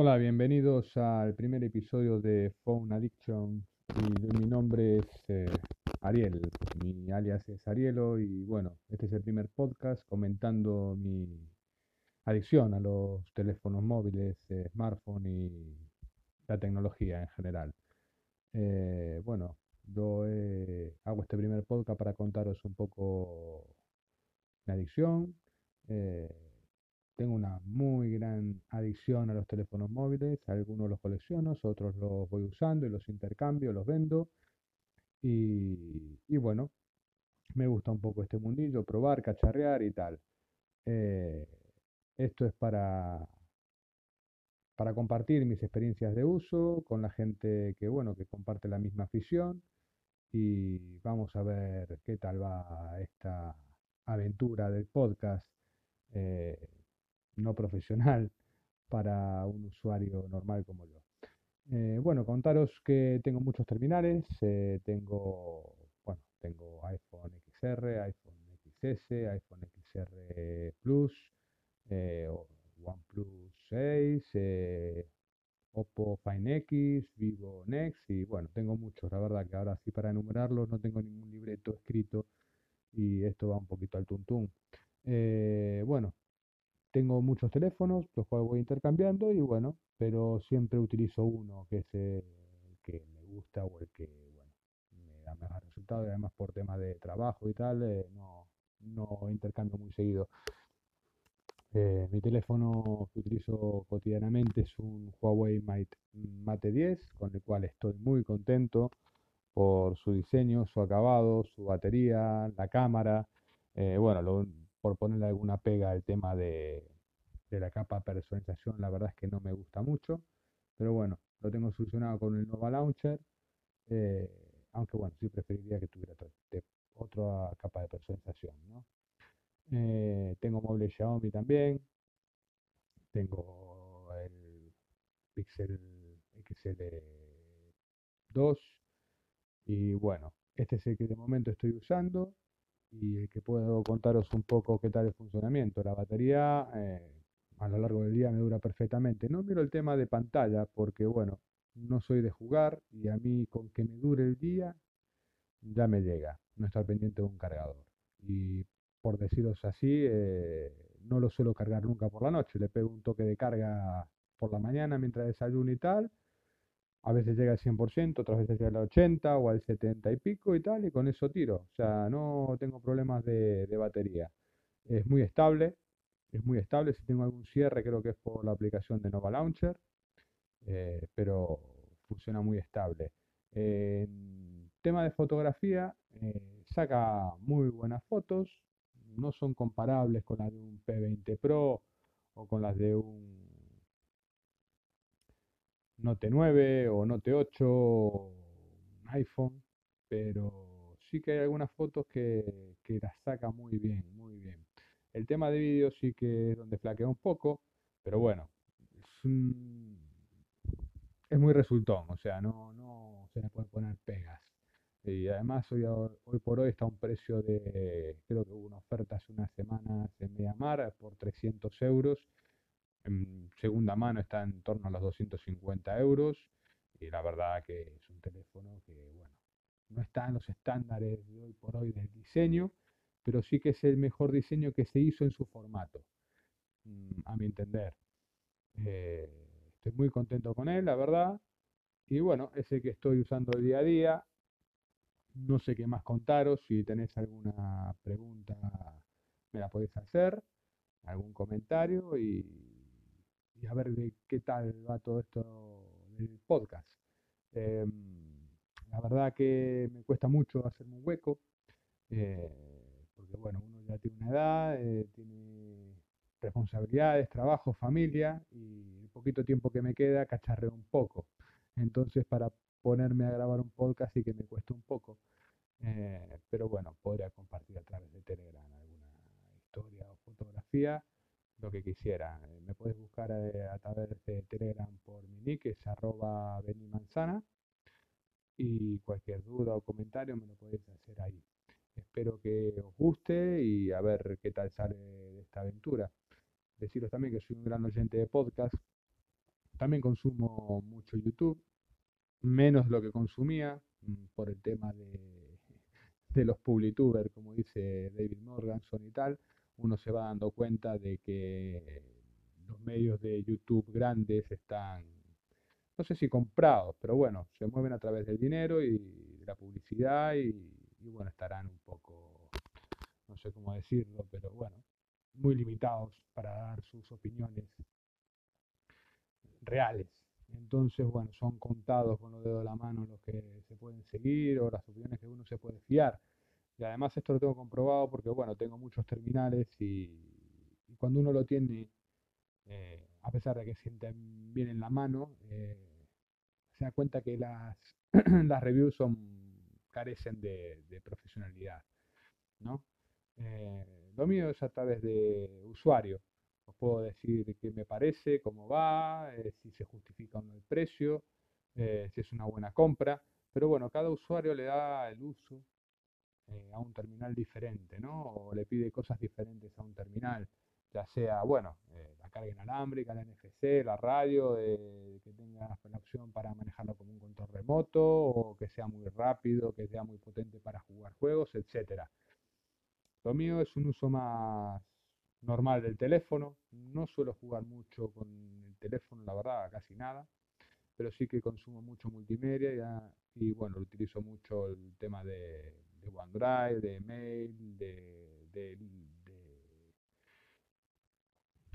Hola, bienvenidos al primer episodio de Phone Addiction. Mi nombre es eh, Ariel, mi alias es Arielo y bueno, este es el primer podcast comentando mi adicción a los teléfonos móviles, eh, smartphone y la tecnología en general. Eh, bueno, yo hago este primer podcast para contaros un poco mi adicción. Tengo una muy gran adicción a los teléfonos móviles, algunos los colecciono, otros los voy usando y los intercambio, los vendo. Y, bueno, me gusta un poco este mundillo, probar, cacharrear y tal. Eh, esto es para, para compartir mis experiencias de uso con la gente que, bueno, que comparte la misma afición y vamos a ver qué tal va esta aventura del podcast. Eh, no profesional para un usuario normal como yo. Eh, bueno, contaros que tengo muchos terminales, eh, tengo, bueno, tengo iPhone XR, iPhone XS, iPhone XR Plus, eh, OnePlus 6, Oppo Find X, Vivo Next y bueno, tengo muchos, la verdad que ahora sí para enumerarlos no tengo ningún libreto escrito y esto va un poquito al tuntún. bueno, tengo muchos teléfonos, los cuales voy intercambiando y bueno, pero siempre utilizo uno que es el que me gusta o el que, bueno, me da mejor resultado además por temas de trabajo y tal, eh, no, no intercambio muy seguido. Eh, mi teléfono que utilizo cotidianamente es un Huawei Mate 10, con el cual estoy muy contento por su diseño, su acabado, su batería, la cámara. Eh, bueno, lo, por ponerle alguna pega al tema de, la capa personalización, la verdad es que no me gusta mucho, pero bueno, lo tengo solucionado con el Nova Launcher, eh, aunque bueno, sí preferiría que tuviera otra capa de personalización, eh, tengo móviles Xiaomi también, tengo el Pixel XL2 y bueno, este es el que de momento estoy usando y que puedo contaros un poco qué tal el funcionamiento. La batería eh, a lo largo del día me dura perfectamente. No miro el tema de pantalla porque, bueno, no soy de jugar y a mí con que me dure el día ya me llega, no estar pendiente de un cargador. Y por deciros así, eh, no lo suelo cargar nunca por la noche, le pego un toque de carga por la mañana mientras desayuno y tal, a veces llega al 100%, otras veces llega al 80 o al 70 y pico y tal, y con eso tiro. O sea, no tengo problemas de, batería. Es muy estable, es muy estable. Si tengo algún cierre, creo que es por la aplicación de Nova Launcher, eh, pero funciona muy estable. En tema de fotografía, eh, saca muy buenas fotos, no son comparables con las de un P20 Pro o con las de un Note 9 o Note 8, un iPhone, pero sí que hay algunas fotos que, las saca muy bien, muy bien. El tema de vídeo sí que es donde flaquea un poco, pero bueno, es, muy resultón, o sea, no, no se le puede poner pegas. Y además hoy, hoy por hoy está un precio de, creo que hubo una oferta hace unas semanas en Mediamar por 300 euros en segunda mano está en torno a los 250 euros y la verdad que es un teléfono que, bueno, no está en los estándares de hoy por hoy del diseño, pero sí que es el mejor diseño que se hizo en su formato, mm, a mi entender. Eh, estoy muy contento con él, la verdad. Y bueno, es el que estoy usando día a día. No sé qué más contaros. Si tenéis alguna pregunta, me la podéis hacer, algún comentario y y a ver de qué tal va todo esto del podcast. Em, la verdad que me cuesta mucho hacerme un hueco, eh, porque bueno, uno ya tiene una edad, eh, tiene responsabilidades, trabajo, familia, y el poquito tiempo que me queda cacharreo un poco. Entonces para ponerme a grabar un podcast sí que me cuesta un poco. Eh, pero bueno, podría compartir a través de Telegram alguna historia o fotografía lo que quisiera. Eh, me puedes buscar eh, a, través de Telegram por mi nick, es arroba benimanzana. Y cualquier duda o comentario me lo podéis hacer ahí. Espero que os guste y a ver qué tal sale de esta aventura. Deciros también que soy un gran oyente de podcast también consumo mucho YouTube, menos lo que consumía mm, por el tema de, de los publitubers, como dice David Morganson y tal. Uno se va dando cuenta de que los medios de YouTube grandes están, no sé si comprados, pero bueno, se mueven a través del dinero y de la publicidad y, y bueno, estarán un poco, no sé cómo decirlo, pero bueno, muy limitados para dar sus opiniones reales. Entonces, bueno, son contados con los dedos de la mano los que se pueden seguir o las opiniones que uno se puede fiar. Y además esto lo tengo comprobado porque, bueno, tengo muchos terminales y, cuando uno lo tiene, eh, a pesar de que siente bien en la mano, eh, se da cuenta que las, las reviews son, carecen de, profesionalidad, ¿no? Eh, lo mío es a través de usuario. Os puedo decir qué me parece, cómo va, eh, si se justifica o no el precio, eh, si es una buena compra. Pero bueno, cada usuario le da el uso eh, a un terminal diferente, ¿no? O le pide cosas diferentes a un terminal, ya sea, bueno, la carga inalámbrica, la NFC, la radio, que tenga la opción para manejarlo como un control remoto, o que sea muy rápido, que sea muy potente para jugar juegos, etcétera. Lo mío es un uso más normal del teléfono. No suelo jugar mucho con el teléfono, la verdad, casi nada. Pero sí que consumo mucho multimedia y, bueno, utilizo mucho el tema de, OneDrive, de mail, de, de,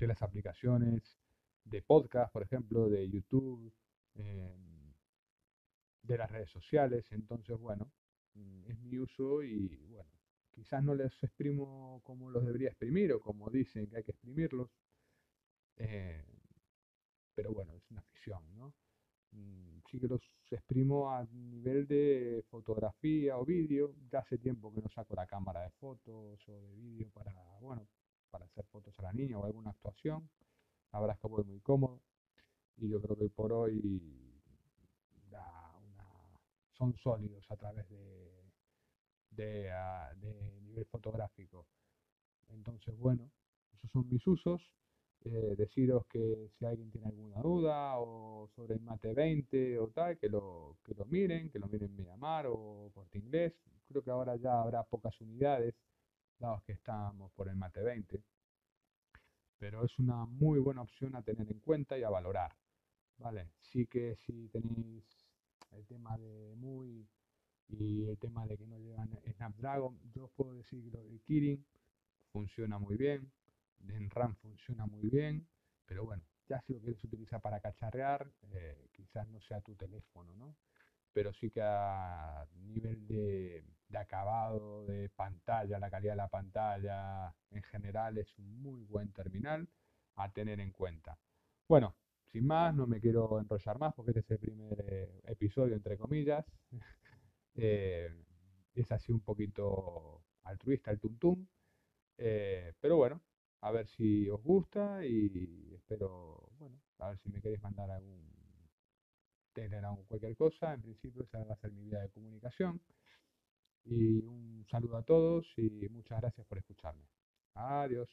las aplicaciones de podcast, por ejemplo, de YouTube, em, de las redes sociales. Entonces, bueno, mm, es mi uso y, bueno, quizás no les exprimo como los debería exprimir o como dicen que hay que exprimirlos. Eh, pero bueno, es una ficción, ¿no? Mm, sí que los exprimo a nivel de fotografía o vídeo. Ya hace tiempo que no saco la cámara de fotos o de vídeo para, bueno, para hacer fotos a la niña o alguna actuación. La es que voy muy cómodo. Y yo creo que por hoy son sólidos a través de, Ah, de, nivel fotográfico. Entonces, bueno, esos son mis usos. Eh, deciros que si alguien tiene alguna duda o sobre el Mate 20 o tal, que lo, que lo miren, que lo miren en Miramar o Corte Inglés. Creo que ahora ya habrá pocas unidades, dados que estamos por el Mate 20. Pero es una muy buena opción a tener en cuenta y a valorar. ¿Vale? Sí que si tenéis el tema de muy y el tema de que no llevan Snapdragon, yo os puedo decir que lo de Kirin funciona muy bien, en RAM funciona muy bien, pero bueno, ya si lo quieres utilizar para cacharrear, eh, quizás no sea tu teléfono, ¿no? Pero sí que a nivel de, de acabado, de pantalla, la calidad de la pantalla en general es un muy buen terminal a tener en cuenta. Bueno, sin más, no me quiero enrollar más porque este es el primer eh, episodio, entre comillas. Eh, es así un poquito altruista el tuntum. Pero bueno, si os gusta y espero, bueno, a ver si me queréis mandar algún Telegram o cualquier cosa. En principio esa va a ser mi vía de comunicación. Y un saludo a todos y muchas gracias por escucharme. Adiós.